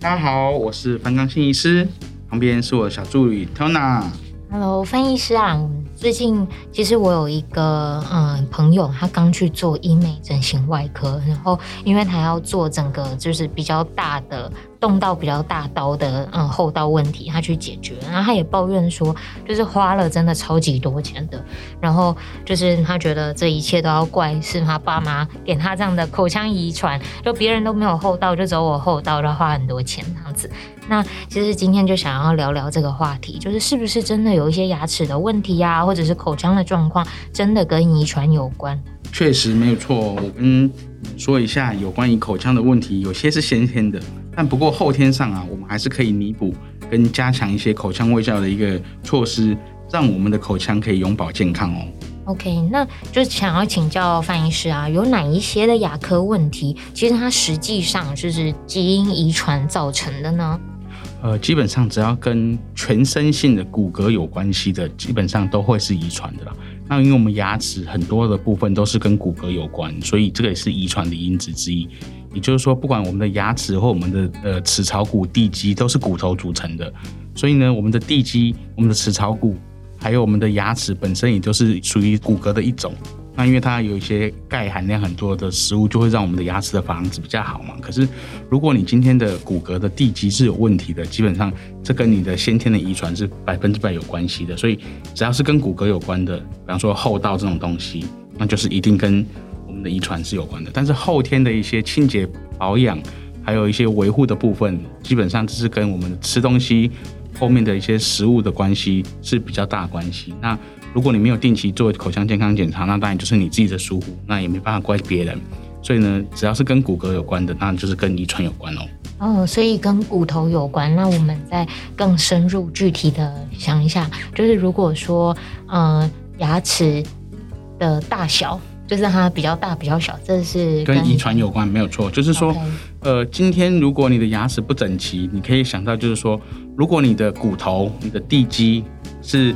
大家好，我是翻刚新医师，旁边是我的小助理 Tona。Hello，翻译师啊，最近其实我有一个嗯朋友，他刚去做医美整形外科，然后因为他要做整个就是比较大的。动到比较大刀的，嗯，厚道问题，他去解决，然后他也抱怨说，就是花了真的超级多钱的，然后就是他觉得这一切都要怪是他爸妈给他这样的口腔遗传，就别人都没有厚道，就只有我后刀，要花很多钱这样子。那其实今天就想要聊聊这个话题，就是是不是真的有一些牙齿的问题呀、或者是口腔的状况，真的跟遗传有关？确实没有错，我跟说一下有关于口腔的问题，有些是先天的。但不过后天上啊，我们还是可以弥补跟加强一些口腔卫教的一个措施，让我们的口腔可以永保健康哦。OK，那就想要请教范医师啊，有哪一些的牙科问题，其实它实际上就是基因遗传造成的呢？呃，基本上只要跟全身性的骨骼有关系的，基本上都会是遗传的啦。那因为我们牙齿很多的部分都是跟骨骼有关，所以这个也是遗传的因子之一。也就是说，不管我们的牙齿或我们的呃齿槽骨地基都是骨头组成的，所以呢，我们的地基、我们的齿槽骨，还有我们的牙齿本身也就是属于骨骼的一种。那因为它有一些钙含量很多的食物，就会让我们的牙齿的房子比较好嘛。可是如果你今天的骨骼的地基是有问题的，基本上这跟你的先天的遗传是百分之百有关系的。所以只要是跟骨骼有关的，比方说厚道这种东西，那就是一定跟。的遗传是有关的，但是后天的一些清洁保养，还有一些维护的部分，基本上这是跟我们吃东西后面的一些食物的关系是比较大关系。那如果你没有定期做口腔健康检查，那当然就是你自己的疏忽，那也没办法怪别人。所以呢，只要是跟骨骼有关的，那就是跟遗传有关哦。哦，所以跟骨头有关。那我们再更深入具体的想一下，就是如果说，嗯、呃，牙齿的大小。就是它比较大，比较小，这是跟遗传有关，没有错。就是说.呃，今天如果你的牙齿不整齐，你可以想到，就是说，如果你的骨头、你的地基是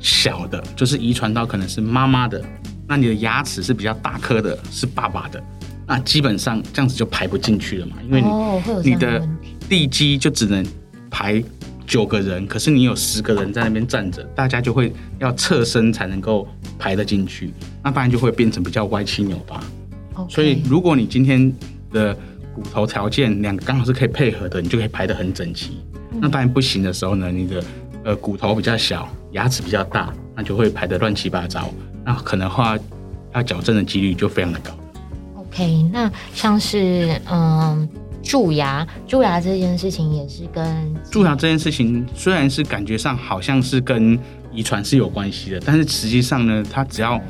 小的，就是遗传到可能是妈妈的，那你的牙齿是比较大颗的，是爸爸的，那基本上这样子就排不进去了嘛，因为你、oh, 你的地基就只能排。九个人，可是你有十个人在那边站着，大家就会要侧身才能够排得进去，那当然就会变成比较歪七扭八。Okay. 所以如果你今天的骨头条件两个刚好是可以配合的，你就可以排得很整齐。嗯、那当然不行的时候呢，你的呃骨头比较小，牙齿比较大，那就会排得乱七八糟，那可能话要矫正的几率就非常的高。OK，那像是嗯。蛀牙，蛀牙这件事情也是跟蛀牙这件事情，虽然是感觉上好像是跟遗传是有关系的，但是实际上呢，它只要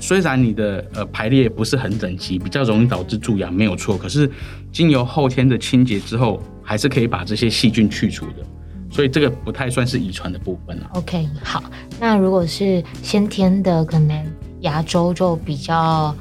虽然你的呃排列不是很整齐，比较容易导致蛀牙，没有错。可是经由后天的清洁之后，还是可以把这些细菌去除的，所以这个不太算是遗传的部分了。OK，好，那如果是先天的，可能牙周就比较。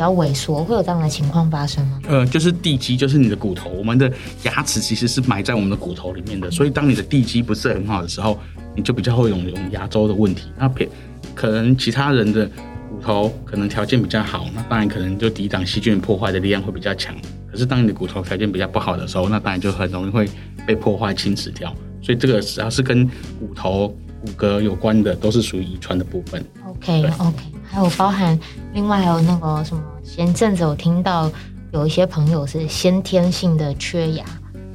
比较萎缩，会有这样的情况发生吗？呃，就是地基，就是你的骨头。我们的牙齿其实是埋在我们的骨头里面的，所以当你的地基不是很好的时候，你就比较会有有牙周的问题。那别可能其他人的骨头可能条件比较好，那当然可能就抵挡细菌破坏的力量会比较强。可是当你的骨头条件比较不好的时候，那当然就很容易会被破坏侵蚀掉。所以这个只要是跟骨头骨骼有关的，都是属于遗传的部分。OK OK。还有包含，另外还有那个什么，前阵子我听到有一些朋友是先天性的缺牙。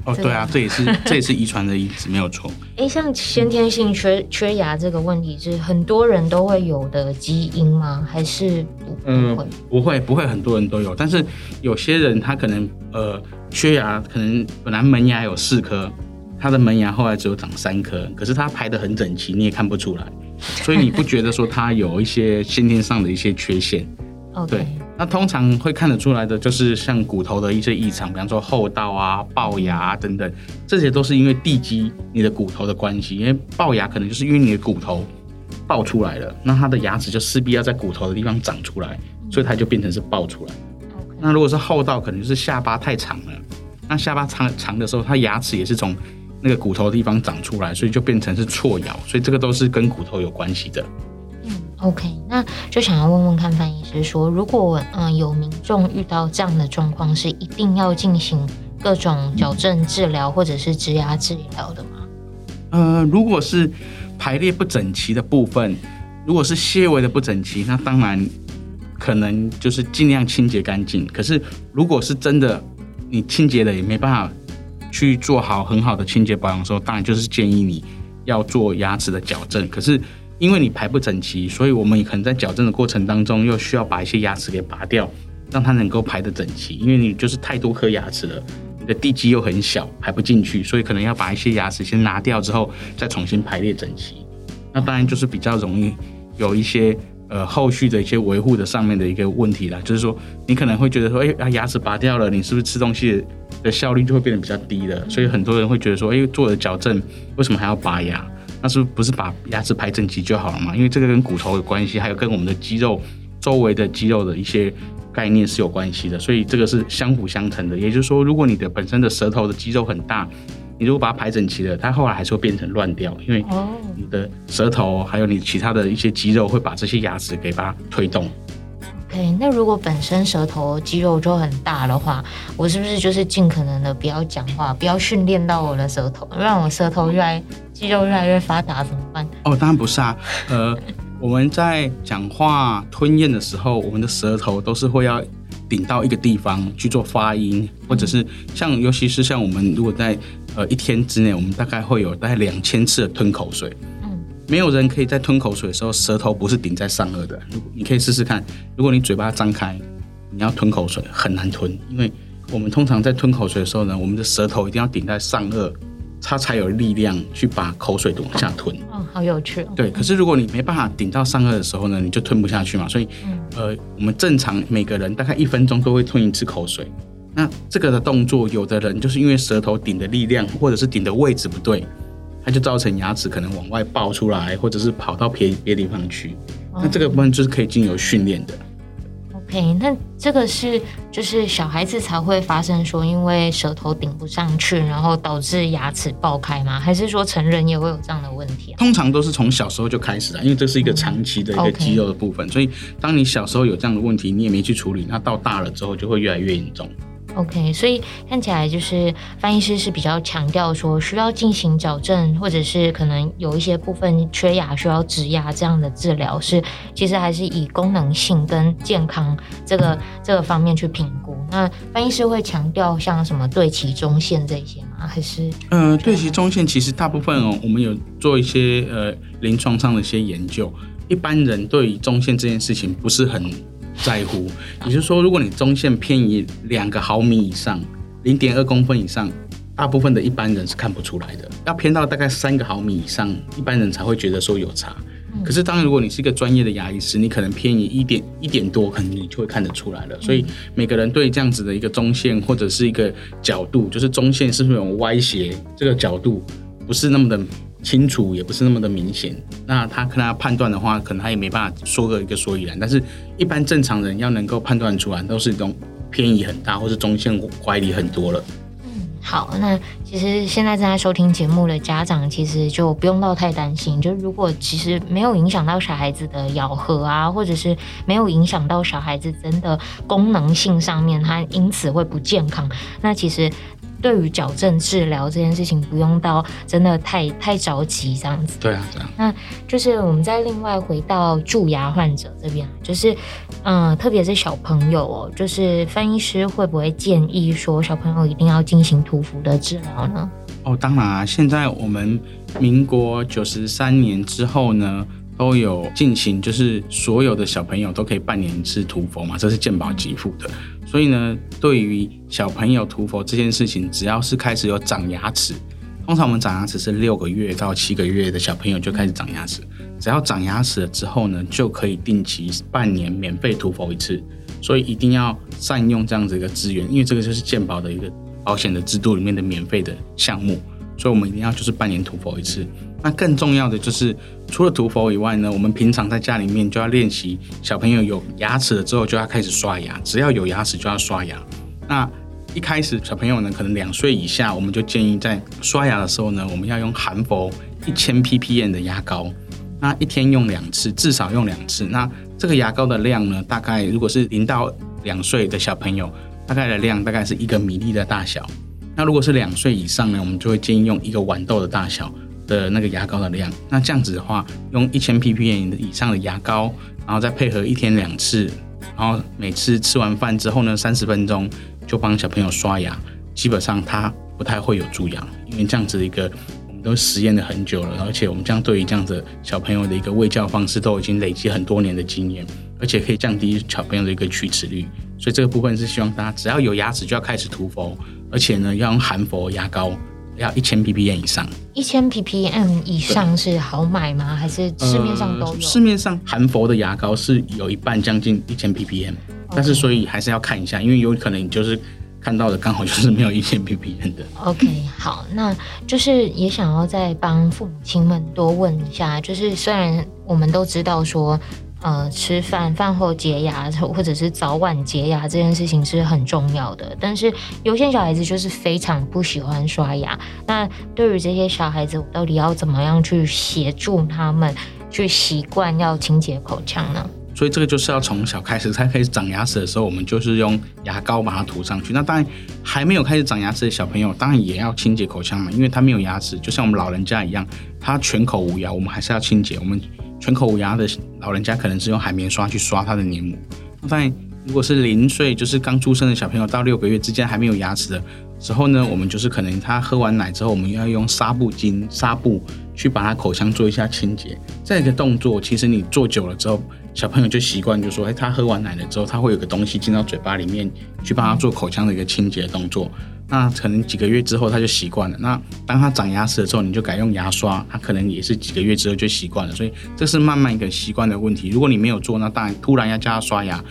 哦，对啊，这也是 这也是遗传的因子，没有错。哎，像先天性缺缺牙这个问题，是很多人都会有的基因吗？还是不嗯，不会，不会很多人都有，但是有些人他可能呃缺牙，可能本来门牙有四颗，他的门牙后来只有长三颗，可是他排的很整齐，你也看不出来。所以你不觉得说他有一些先天上的一些缺陷.对，那通常会看得出来的就是像骨头的一些异常，比方说厚道啊、龅牙啊等等，这些都是因为地基你的骨头的关系。因为龅牙可能就是因为你的骨头爆出来了，那它的牙齿就势必要在骨头的地方长出来，所以它就变成是爆出来。那如果是厚道，可能就是下巴太长了，那下巴长长的时候，它牙齿也是从。那个骨头的地方长出来，所以就变成是错咬，所以这个都是跟骨头有关系的。嗯，OK，那就想要问问看范医师说，如果嗯有民众遇到这样的状况，是一定要进行各种矫正治疗或者是植牙治疗的吗？呃，如果是排列不整齐的部分，如果是些微的不整齐，那当然可能就是尽量清洁干净。可是如果是真的你清洁了也没办法去做好很好的清洁保养的时候，当然就是建议你要做牙齿的矫正。可是因为你排不整齐，所以我们可能在矫正的过程当中又需要把一些牙齿给拔掉，让它能够排得整齐。因为你就是太多颗牙齿了。你的地基又很小，排不进去，所以可能要把一些牙齿先拿掉之后，再重新排列整齐。那当然就是比较容易有一些呃后续的一些维护的上面的一个问题啦。就是说，你可能会觉得说，哎、牙齿拔掉了，你是不是吃东西的效率就会变得比较低了？所以很多人会觉得说，哎、做了矫正，为什么还要拔牙？那是不是把牙齿排整齐就好了嘛？因为这个跟骨头有关系，还有跟我们的肌肉周围的肌肉的一些。概念是有关系的，所以这个是相辅相成的。也就是说，如果你的本身的舌头的肌肉很大，你如果把它排整齐了，它后来还是会变成乱掉，因为你的舌头还有你其他的一些肌肉会把这些牙齿给把它推动。OK，那如果本身舌头肌肉就很大的话，我是不是就是尽可能的不要讲话，不要训练到我的舌头，让我舌头越来肌肉越来越发达怎么办？哦，当然不是啊，呃。我们在讲话吞咽的时候，我们的舌头都是会要顶到一个地方去做发音，或者是像，尤其是像我们如果在呃一天之内，我们大概会有大概两千次的吞口水。嗯，没有人可以在吞口水的时候，舌头不是顶在上颚的。你可以试试看，如果你嘴巴张开，你要吞口水很难吞，因为我们通常在吞口水的时候呢，我们的舌头一定要顶在上顎。它才有力量去把口水往下吞。哦，好有趣。对，可是如果你没办法顶到上颚的时候呢，你就吞不下去嘛。所以，呃，我们正常每个人大概一分钟都会吞一次口水。那这个的动作，有的人就是因为舌头顶的力量或者是顶的位置不对，它就造成牙齿可能往外爆出来，或者是跑到别别地方去。那这个部分就是可以经由训练的。OK，那这个是就是小孩子才会发生说，因为舌头顶不上去，然后导致牙齿爆开吗？还是说成人也会有这样的问题啊？通常都是从小时候就开始了，因为这是一个长期的一个肌肉的部分，嗯 okay。所以当你小时候有这样的问题，你也没去处理，那到大了之后就会越来越严重。OK，所以看起来就是翻译师是比较强调说需要进行矫正，或者是可能有一些部分缺牙需要植牙这样的治疗，是其实还是以功能性跟健康这个这个方面去评估。那翻译师会强调像什么对齐中线这些吗？还是呃，对齐中线其实大部分哦，我们有做一些呃临床上的一些研究，一般人对于中线这件事情不是很。在乎，也就是说，如果你中线偏移两个毫米以上，零点二公分以上，大部分的一般人是看不出来的。要偏到大概三个毫米以上，一般人才会觉得说有差。可是，当然，如果你是一个专业的牙医师，你可能偏移一点一点多，可能你就会看得出来了。所以，每个人对这样子的一个中线或者是一个角度，就是中线是不是有歪斜，这个角度不是那么的。清楚也不是那么的明显，那他跟他判断的话，可能他也没办法说个一个所以然。但是，一般正常人要能够判断出来，都是一种偏移很大，或是中线乖离很多了。嗯，好，那其实现在正在收听节目的家长，其实就不用到太担心。就如果其实没有影响到小孩子的咬合啊，或者是没有影响到小孩子真的功能性上面，他因此会不健康，那其实。对于矫正治疗这件事情，不用到真的太太着急这样子。对啊，对啊。那就是我们再另外回到蛀牙患者这边，就是嗯、呃，特别是小朋友哦，就是翻医师会不会建议说小朋友一定要进行涂氟的治疗哦，当然啊，现在我们民国九十三年之后呢，都有进行，就是所有的小朋友都可以半年一次涂佛嘛，这是健保给付的。所以呢，对于小朋友涂佛这件事情，只要是开始有长牙齿，通常我们长牙齿是六个月到七个月的小朋友就开始长牙齿，只要长牙齿了之后呢，就可以定期半年免费涂佛一次。所以一定要善用这样子一个资源，因为这个就是健保的一个保险的制度里面的免费的项目，所以我们一定要就是半年涂氟一次。那更重要的就是，除了涂氟以外呢，我们平常在家里面就要练习，小朋友有牙齿了之后就要开始刷牙，只要有牙齿就要刷牙。那一开始小朋友呢，可能两岁以下，我们就建议在刷牙的时候呢，我们要用含氟一千 ppm 的牙膏，那一天用两次，至少用两次。那这个牙膏的量呢，大概如果是零到两岁的小朋友，大概的量大概是一个米粒的大小。那如果是两岁以上呢，我们就会建议用一个豌豆的大小的那个牙膏的量。那这样子的话，用一千 ppm 以上的牙膏，然后再配合一天两次，然后每次吃完饭之后呢，三十分钟就帮小朋友刷牙，基本上他不太会有蛀牙，因为这样子的一个我们都实验了很久了，而且我们这样对于这样子小朋友的一个喂教方式都已经累积很多年的经验，而且可以降低小朋友的一个龋齿率。所以这个部分是希望大家只要有牙齿就要开始涂氟，而且呢要用含氟牙膏，要一千 ppm 以上。一千 ppm 以上是好买吗？还是市面上都有？呃，市面上含氟的牙膏是有一半将近一千 ppm，但是所以还是要看一下，因为有可能你就是看到的刚好就是没有一千 ppm 的。OK，好，那就是也想要再帮父母亲们多问一下，就是虽然我们都知道说。呃，吃饭饭后洁牙，或者是早晚洁牙这件事情是很重要的。但是有些小孩子就是非常不喜欢刷牙。那对于这些小孩子，到底要怎么样去协助他们去习惯要清洁口腔呢？所以这个就是要从小开始，才开始长牙齿的时候，我们就是用牙膏把它涂上去。那当然还没有开始长牙齿的小朋友，当然也要清洁口腔嘛，因为他没有牙齿，就像我们老人家一样，他全口无牙，我们还是要清洁。我们。全口无牙的老人家可能是用海绵刷去刷他的黏膜。那当然，如果是零岁，就是刚出生的小朋友到六个月之间还没有牙齿的时候呢，我们就是可能他喝完奶之后，我们要用纱布巾、纱布去把他口腔做一下清洁。这个动作其实你做久了之后，小朋友就习惯，就说，哎，他喝完奶了之后，他会有个东西进到嘴巴里面去帮他做口腔的一个清洁动作。那可能几个月之后他就习惯了。那当他长牙齿的时候，你就改用牙刷，他可能也是几个月之后就习惯了。所以这是慢慢一个习惯的问题。如果你没有做，那当然突然要叫他刷牙，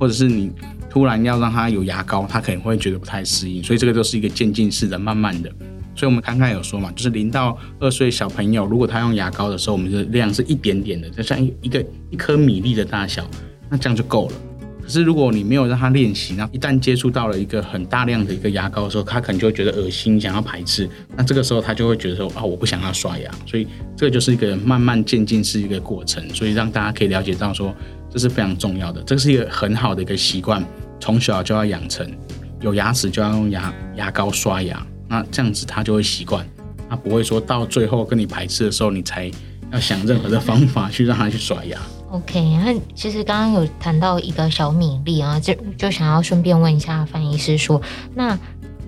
或者是你突然要让他有牙膏，他可能会觉得不太适应。所以这个都是一个渐进式的，慢慢的。所以我们刚刚有说嘛，就是零到二岁小朋友，如果他用牙膏的时候，我们的量是一点点的，就像一一个一颗米粒的大小，那这样就够了。可是如果你没有让他练习，那一旦接触到了一个很大量的一个牙膏的时候，他可能就会觉得恶心，想要排斥。那这个时候他就会觉得说啊，我不想要刷牙。所以这个就是一个慢慢渐进式一个过程。所以让大家可以了解到说，这是非常重要的，这是一个很好的一个习惯，从小就要养成。有牙齿就要用牙牙膏刷牙，那这样子他就会习惯，他不会说到最后跟你排斥的时候，你才要想任何的方法去让他去刷牙。OK，那其实刚刚有谈到一个小米粒啊，就就想要顺便问一下范医师说，那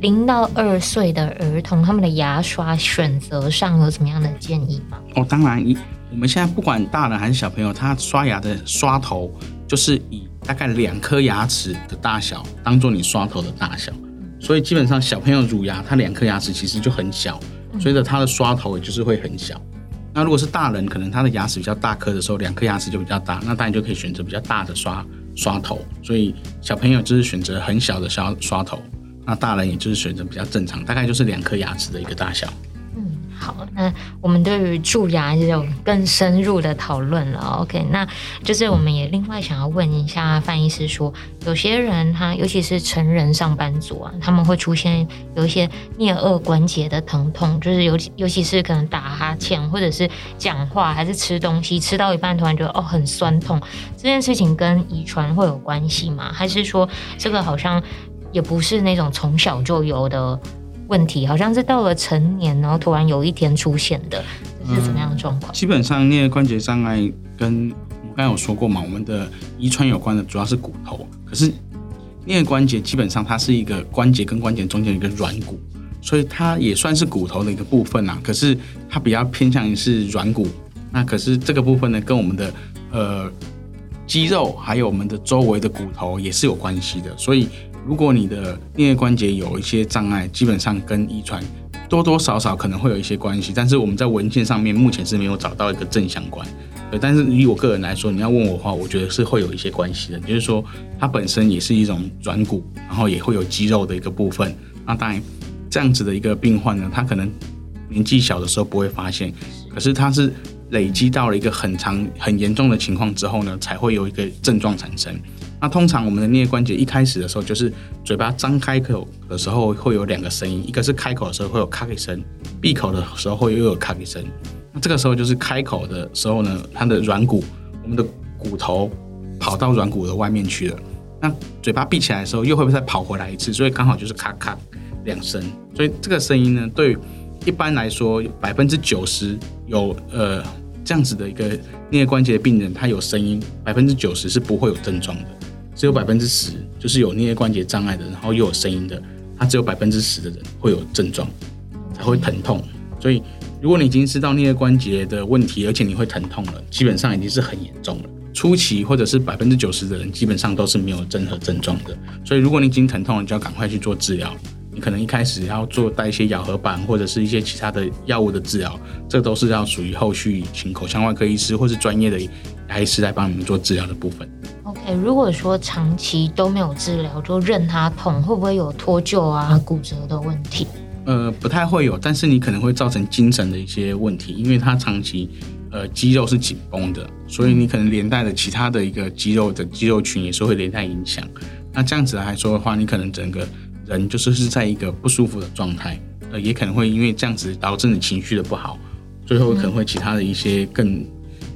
零到二岁的儿童他们的牙刷选择上有什么样的建议吗？哦，当然，我们现在不管大人还是小朋友，他刷牙的刷头就是以大概两颗牙齿的大小当做你刷头的大小，所以基本上小朋友乳牙，他两颗牙齿其实就很小，所以呢，他的刷头也就是会很小。那如果是大人，可能他的牙齿比较大颗的时候，两颗牙齿就比较大，那当然就可以选择比较大的刷刷头。所以小朋友就是选择很小的刷刷头，那大人也就是选择比较正常，大概就是两颗牙齿的一个大小。那我们对于蛀牙也有更深入的讨论了。OK，那就是我们也另外想要问一下范医师说，有些人他尤其是成人上班族啊，他们会出现有一些颞颌关节的疼痛，就是尤其尤其是可能打哈欠或者是讲话还是吃东西吃到一半突然觉得哦很酸痛，这件事情跟遗传会有关系吗？还是说这个好像也不是那种从小就有的？问题好像是到了成年，然后突然有一天出现的，这是怎么样的状况？嗯，基本上颞关节障碍跟我刚才有说过嘛，我们的遗传有关的主要是骨头。可是颞关节基本上它是一个关节跟关节中间有一个软骨，所以它也算是骨头的一个部分啊。可是它比较偏向于是软骨。那可是这个部分呢，跟我们的呃肌肉还有我们的周围的骨头也是有关系的，所以。如果你的颞关节有一些障碍，基本上跟遗传多多少少可能会有一些关系，但是我们在文献上面目前是没有找到一个正相关。对，但是以我个人来说，你要问我的话，我觉得是会有一些关系的，就是说它本身也是一种软骨，然后也会有肌肉的一个部分。那当然，这样子的一个病患呢，他可能年纪小的时候不会发现，可是他是累积到了一个很长、很严重的情况之后呢，才会有一个症状产生。那通常我们的颞关节一开始的时候，就是嘴巴张开口的时候会有两个声音，一个是开口的时候会有咔一声，闭口的时候会又有咔一声。那这个时候就是开口的时候呢，它的软骨，我们的骨头跑到软骨的外面去了。那嘴巴闭起来的时候又会不会再跑回来一次？所以刚好就是咔咔两声，所以这个声音呢，对一般来说百分之九十有呃这样子的一个颞关节的病人，他有声音，百分之九十是不会有症状的，只有百分之十就是有颞叶关节障碍的，然后又有声音的，他只有百分之十的人会有症状，才会疼痛。所以如果你已经知道颞叶关节的问题，而且你会疼痛了，基本上已经是很严重了。初期或者是百分之九十的人，基本上都是没有任何症状的。所以如果你已经疼痛了，你就要赶快去做治疗。你可能一开始要做带一些咬合板或者是一些其他的药物的治疗，这都是要属于后续请口腔外科医师或是专业的牙医师来帮你们做治疗的部分。OK，如果说长期都没有治疗，就任它痛，会不会有脱臼啊、骨折的问题？呃，不太会有，但是你可能会造成精神的一些问题，因为它长期呃肌肉是紧绷的，所以你可能连带的其他的一个肌肉的肌肉群也是会连带影响。那这样子来说的话，你可能整个。人就是是在一个不舒服的状态，呃，也可能会因为这样子导致你情绪的不好，最后可能会其他的一些更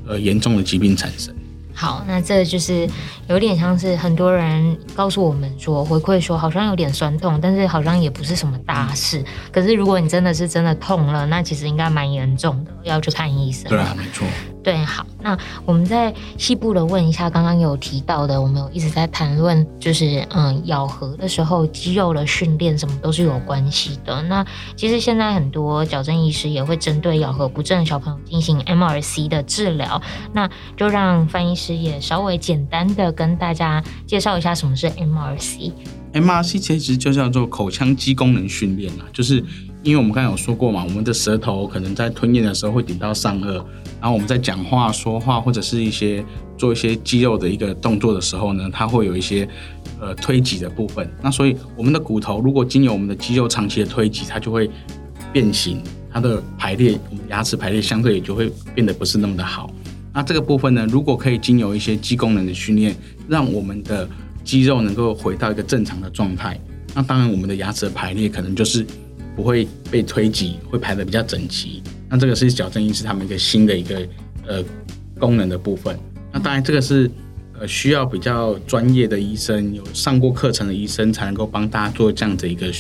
呃严重的疾病产生。好，那这就是有点像是很多人告诉我们说，回馈说好像有点酸痛，但是好像也不是什么大事。嗯、可是如果你真的是真的痛了，那其实应该蛮严重的，要去看医生。对啊，没错。对，好，那我们再细部的问一下，刚刚有提到的，我们有一直在谈论，就是嗯，咬合的时候肌肉的训练什么都是有关系的。那其实现在很多矫正医师也会针对咬合不正的小朋友进行 MRC 的治疗。那就让范医师也稍微简单的跟大家介绍一下什么是 MRC。MRC 其实就叫做口腔肌功能训练啦，就是。因为我们刚才有说过嘛，我们的舌头可能在吞咽的时候会顶到上颚，然后我们在讲话、说话或者是一些做一些肌肉的一个动作的时候呢，它会有一些呃推挤的部分。那所以我们的骨头如果经由我们的肌肉长期的推挤，它就会变形，它的排列，我们牙齿排列相对也就会变得不是那么的好。那这个部分呢，如果可以经由一些肌功能的训练，让我们的肌肉能够回到一个正常的状态，那当然我们的牙齿的排列可能就是。不会被推挤，会排得比较整齐。那这个是矫正医师他们一个新的一个呃功能的部分。那当然这个是呃需要比较专业的医生，有上过课程的医生才能够帮大家做这样的一个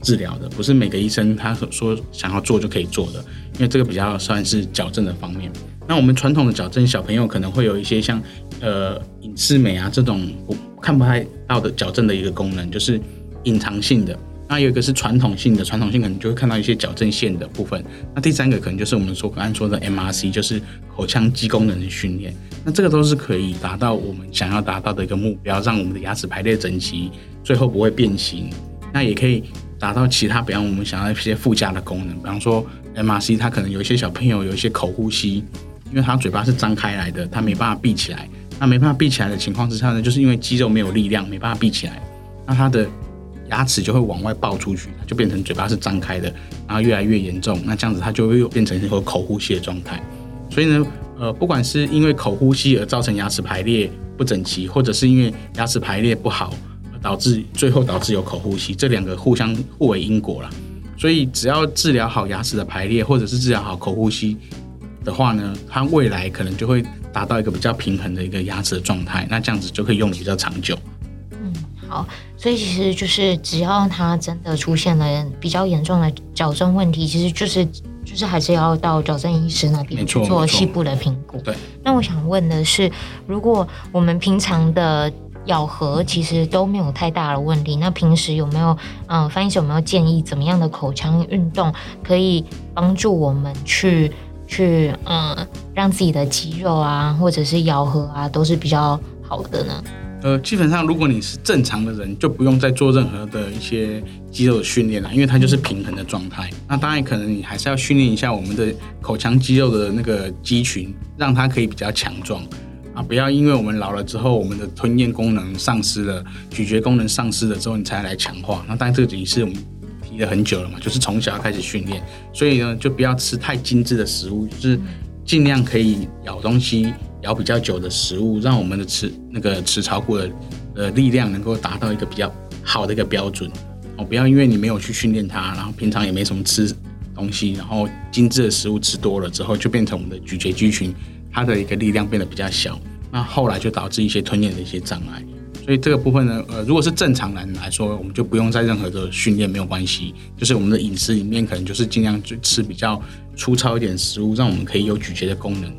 治疗的，不是每个医生他说想要做就可以做的，因为这个比较算是矫正的方面。那我们传统的矫正小朋友可能会有一些像呃隐适美啊这种我看不太到的矫正的一个功能，就是隐藏性的。那有一个是传统性的，传统性可能就会看到一些矫正线的部分。那第三个可能就是我们说刚才说的 MRC，就是口腔肌功能的训练。那这个都是可以达到我们想要达到的一个目标，让我们的牙齿排列整齐，最后不会变形。那也可以达到其他，比方我们想要一些附加的功能，比方说 MRC，它可能有一些小朋友有一些口呼吸，因为他嘴巴是张开来的，他没办法闭起来。那没办法闭起来的情况之下呢，就是因为肌肉没有力量，没办法闭起来。那他的牙齿就会往外爆出去，就变成嘴巴是张开的，然后越来越严重。那这样子它就会变成一个口呼吸的状态。所以呢，呃，不管是因为口呼吸而造成牙齿排列不整齐，或者是因为牙齿排列不好而导致最后导致有口呼吸，这两个互相互为因果了。所以只要治疗好牙齿的排列，或者是治疗好口呼吸的话呢，它未来可能就会达到一个比较平衡的一个牙齿的状态。那这样子就可以用的比较长久。嗯，好。所以其实就是，只要它真的出现了比较严重的矫正问题，其实就是就是还是要到矫正医师那边去做细部的评估。对。那我想问的是，如果我们平常的咬合其实都没有太大的问题，那平时有没有嗯，翻译师有没有建议怎么样的口腔运动可以帮助我们去去嗯，让自己的肌肉啊或者是咬合啊都是比较好的呢？呃，基本上如果你是正常的人，就不用再做任何的一些肌肉的训练了，因为它就是平衡的状态。那当然可能你还是要训练一下我们的口腔肌肉的那个肌群，让它可以比较强壮啊！不要因为我们老了之后，我们的吞咽功能丧失了，咀嚼功能丧失了之后，你才来强化。那当然这个已经是我们提了很久了嘛，就是从小开始训练，所以呢，就不要吃太精致的食物，就是尽量可以咬东西。咬比较久的食物，让我们的齿那个齿槽骨的呃力量能够达到一个比较好的一个标准哦，不要因为你没有去训练它，然后平常也没什么吃东西，然后精致的食物吃多了之后，就变成我们的咀嚼肌群它的一个力量变得比较小，那后来就导致一些吞咽的一些障碍。所以这个部分呢，呃，如果是正常人来说，我们就不用再任何的训练，没有关系。就是我们的饮食里面可能就是尽量就吃比较粗糙一点食物，让我们可以有咀嚼的功能。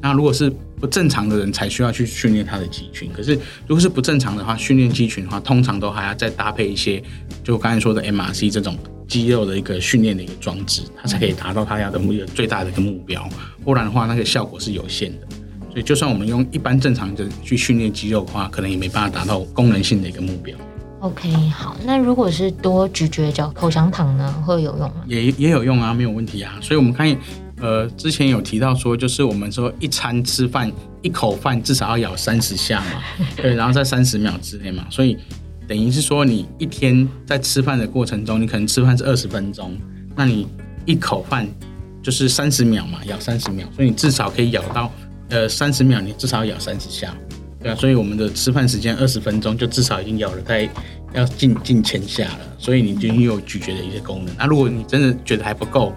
那如果是不正常的人才需要去训练他的肌群。可是如果是不正常的话，训练肌群的话，通常都还要再搭配一些，就我刚才说的 MRC 这种肌肉的一个训练的一个装置，它才可以达到他要的目的最大的一个目标。不然的话，那个效果是有限的。所以，就算我们用一般正常的去训练肌肉的话，可能也没办法达到功能性的一个目标。OK，好，那如果是多咀嚼嚼口香糖呢，会有用吗？也也有用啊，没有问题啊。所以我们看，呃，之前有提到说，就是我们说一餐吃饭一口饭至少要咬三十下嘛，对，然后在三十秒之内嘛。所以等于是说，你一天在吃饭的过程中，你可能吃饭是二十分钟，那你一口饭就是三十秒嘛，咬三十秒，所以你至少可以咬到。呃，三十秒你至少咬三十下，对啊，所以我们的吃饭时间二十分钟，就至少已经咬了大概要近近千下了，所以你就拥有咀嚼的一些功能。那如果你真的觉得还不够，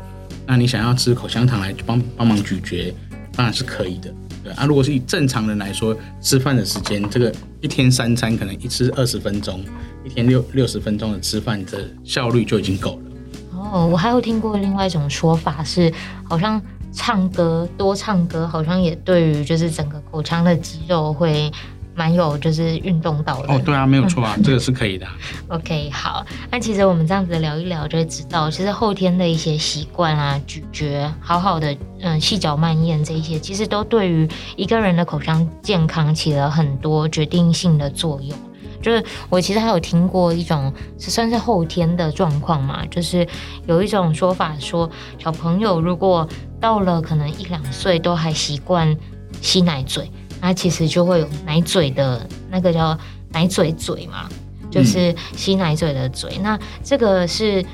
那你想要吃口香糖来帮帮忙咀嚼，当然是可以的，对啊。如果是以正常人来说，吃饭的时间，这个一天三餐可能一吃二十分钟，一天六六十分钟的吃饭的效率就已经够了。哦，我还有听过另外一种说法是，好像。唱歌多唱歌，好像也对于就是整个口腔的肌肉会蛮有就是运动到的。哦，对啊，没有错啊，这个是可以的。OK，好，那其实我们这样子聊一聊，就会知道其实后天的一些习惯啊，咀嚼，好好的嗯细嚼慢咽这一些，其实都对于一个人的口腔健康起了很多决定性的作用。就是我其实还有听过一种是算是后天的状况嘛，就是有一种说法说，小朋友如果到了可能一两岁都还习惯吸奶嘴，那其实就会有奶嘴的那个叫奶嘴嘴嘛，就是吸奶嘴的嘴。嗯、那这个是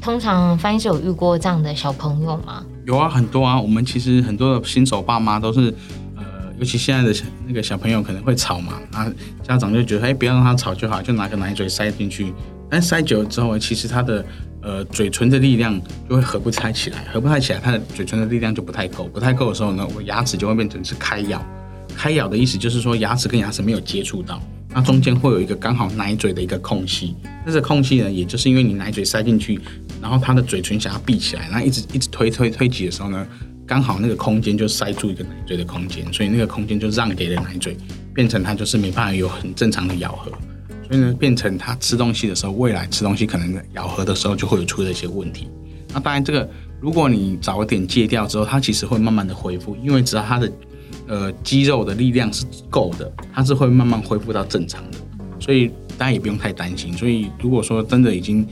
通常翻译师有遇过这样的小朋友吗？有啊，很多啊。我们其实很多的新手爸妈都是。尤其现在的小那个小朋友可能会吵嘛，啊，家长就觉得哎，不要让他吵就好，就拿个奶嘴塞进去。但塞久了之后，其实他的呃嘴唇的力量就会合不太起来，合不太起来，他的嘴唇的力量就不太够，不太够的时候呢，我牙齿就会变成是开咬。开咬的意思就是说牙齿跟牙齿没有接触到，那中间会有一个刚好奶嘴的一个空隙。那这空隙呢，也就是因为你奶嘴塞进去，然后他的嘴唇想要闭起来，然后一直一直推推推挤的时候呢。刚好那个空间就塞住一个奶嘴的空间，所以那个空间就让给了奶嘴，变成它就是没办法有很正常的咬合，所以呢，变成它吃东西的时候，未来吃东西可能咬合的时候就会有出了一些问题。那当然，这个如果你早点戒掉之后，它其实会慢慢的恢复，因为只要它的呃肌肉的力量是够的，它是会慢慢恢复到正常的，所以大家也不用太担心。所以如果说真的已经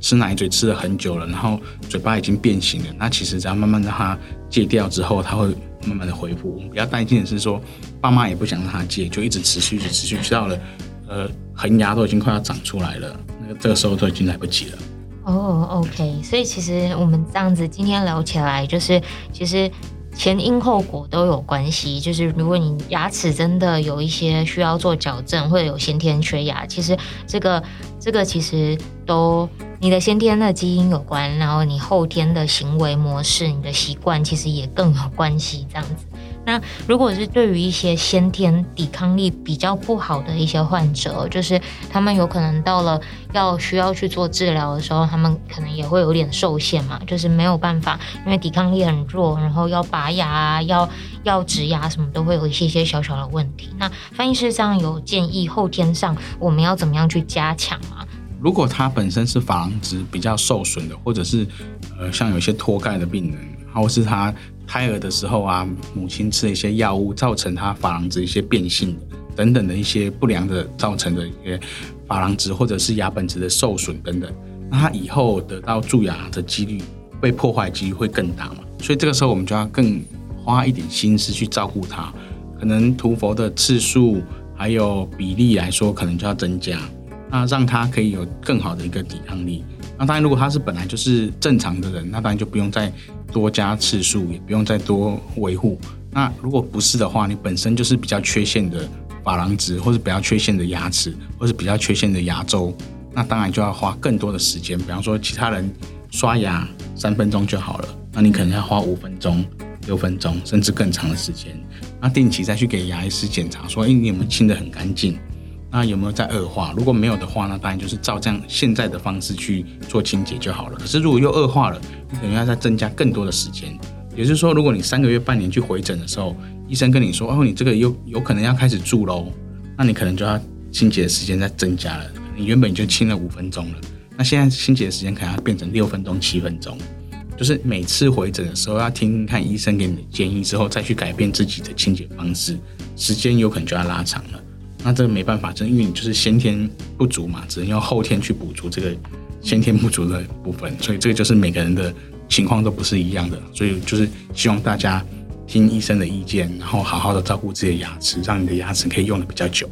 吃奶嘴吃了很久了，然后嘴巴已经变形了，那其实只要慢慢让它戒掉之后，它会慢慢的恢复。我们比较担心的是说，爸妈也不想让它戒，就一直持续，一直持续，直到了呃恒牙都已经快要长出来了，那个这个时候都已经来不及了。哦、，OK，所以其实我们这样子今天聊起来，就是其实。前因后果都有关系，就是如果你牙齿真的有一些需要做矫正，或者有先天缺牙，其实这个这个其实都你的先天的基因有关，然后你后天的行为模式、你的习惯其实也更有关系，这样子。那如果是对于一些先天抵抗力比较不好的一些患者，就是他们有可能到了要需要去做治疗的时候，他们可能也会有点受限嘛，就是没有办法，因为抵抗力很弱，然后要拔牙，要要植牙什么都会有一些些小小的问题。那翻译师上有建议后天上我们要怎么样去加强吗？如果他本身是珐琅质比较受损的，或者是呃像有些脱钙的病人，或是他。胎儿的时候啊，母亲吃了一些药物，造成他珐琅质一些变性等等的一些不良的造成的一些珐琅质或者是牙本质的受损等等，那他以后得到蛀牙的几率被破坏几率会更大嘛？所以这个时候我们就要更花一点心思去照顾他，可能涂氟的次数还有比例来说，可能就要增加，那让他可以有更好的一个抵抗力。那当然，如果他是本来就是正常的人，那当然就不用再多加次数，也不用再多维护。那如果不是的话，你本身就是比较缺陷的珐琅质，或是比较缺陷的牙齿，或是比较缺陷的牙周，那当然就要花更多的时间。比方说，其他人刷牙三分钟就好了，那你可能要花五分钟、六分钟，甚至更长的时间。那定期再去给牙医师检查，说，哎，你有没有清得很干净？那有没有在恶化？如果没有的话，那当然就是照这样现在的方式去做清洁就好了。可是如果又恶化了，你可能要再增加更多的时间。也就是说，如果你三个月、半年去回诊的时候，医生跟你说：“哦，你这个有有可能要开始住喽。”那你可能就要清洁的时间再增加了。你原本就清了五分钟了，那现在清洁的时间可能要变成六分钟、七分钟。就是每次回诊的时候，要听听看医生给你的建议之后，再去改变自己的清洁方式，时间有可能就要拉长了。那这个没办法，真因为你就是先天不足嘛，只能用后天去补足这个先天不足的部分。所以这个就是每个人的情况都不是一样的。所以就是希望大家听医生的意见，然后好好的照顾自己的牙齿，让你的牙齿可以用得比较久。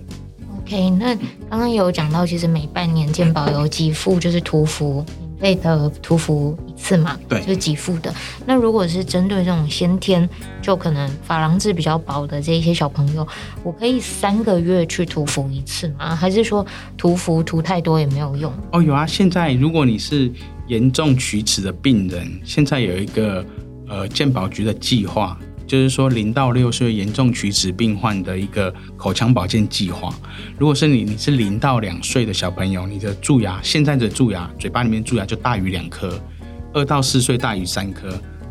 OK，那刚刚有讲到，其实每半年健保有给付，就是涂氟。类的涂氟一次嘛，对，就是给付的。那如果是针对这种先天就可能珐琅质比较薄的这一些小朋友，我可以三个月去涂氟一次吗？还是说涂氟涂太多也没有用？哦，有啊。现在如果你是严重龋齿的病人，现在有一个呃健保局的计划。就是说，零到六岁严重龋齿病患的一个口腔保健计划。如果是你，你是零到两岁的小朋友，你的蛀牙现在的蛀牙，嘴巴里面蛀牙就大于两颗；二到四岁大于三颗，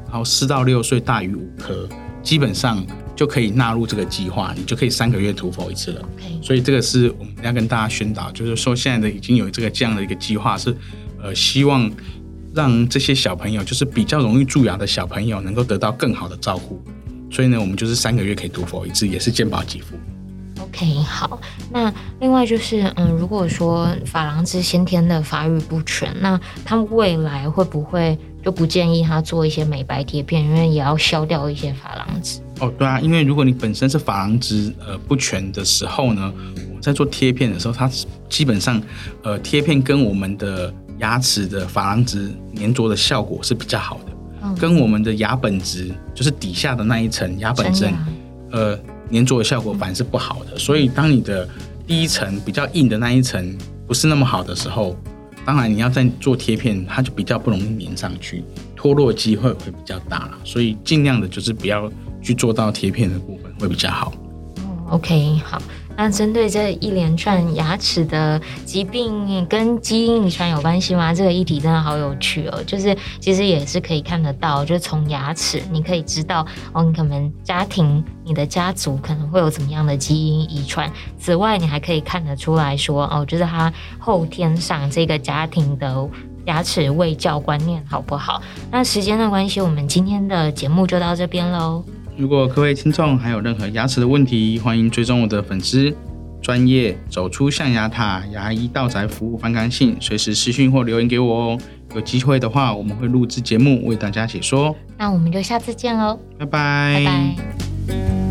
然后四到六岁大于五颗，基本上就可以纳入这个计划，你就可以三个月涂氟一次了。所以这个是我们要跟大家宣导，就是说现在的已经有这个这样的一个计划，是呃希望让这些小朋友，就是比较容易蛀牙的小朋友，能够得到更好的照顾。所以呢，我们就是三个月可以涂氟一次，也是健保给付。OK，好。那另外就是，嗯，如果说珐琅质先天的发育不全，那他们未来会不会就不建议他做一些美白贴片，因为也要消掉一些珐琅质？哦，对啊，因为如果你本身是珐琅质呃不全的时候呢，我们在做贴片的时候，它基本上呃贴片跟我们的牙齿的珐琅质粘着的效果是比较好的。跟我们的牙本质，就是底下的那一层牙本质，呃，粘着的效果反而是不好的。所以，当你的第一层比较硬的那一层不是那么好的时候，当然你要再做贴片，它就比较不容易粘上去，脱落机会会比较大了。所以，尽量的就是不要去做到贴片的部分会比较好。OK，好。那针对这一连串牙齿的疾病跟基因遗传有关系吗？这个议题真的好有趣哦。就是其实也是可以看得到，就是从牙齿你可以知道哦，你可能家庭、你的家族可能会有怎么样的基因遗传。此外，你还可以看得出来说哦，就是他后天上这个家庭的牙齿卫教观念好不好？那时间的关系，我们今天的节目就到这边喽。如果各位听众还有任何牙齿的问题，欢迎追踪我的粉丝专业走出象牙塔牙医道宅服务范纲信，随时私讯或留言给我哦。有机会的话，我们会录制节目为大家解说。那我们就下次见喽，拜拜。拜拜。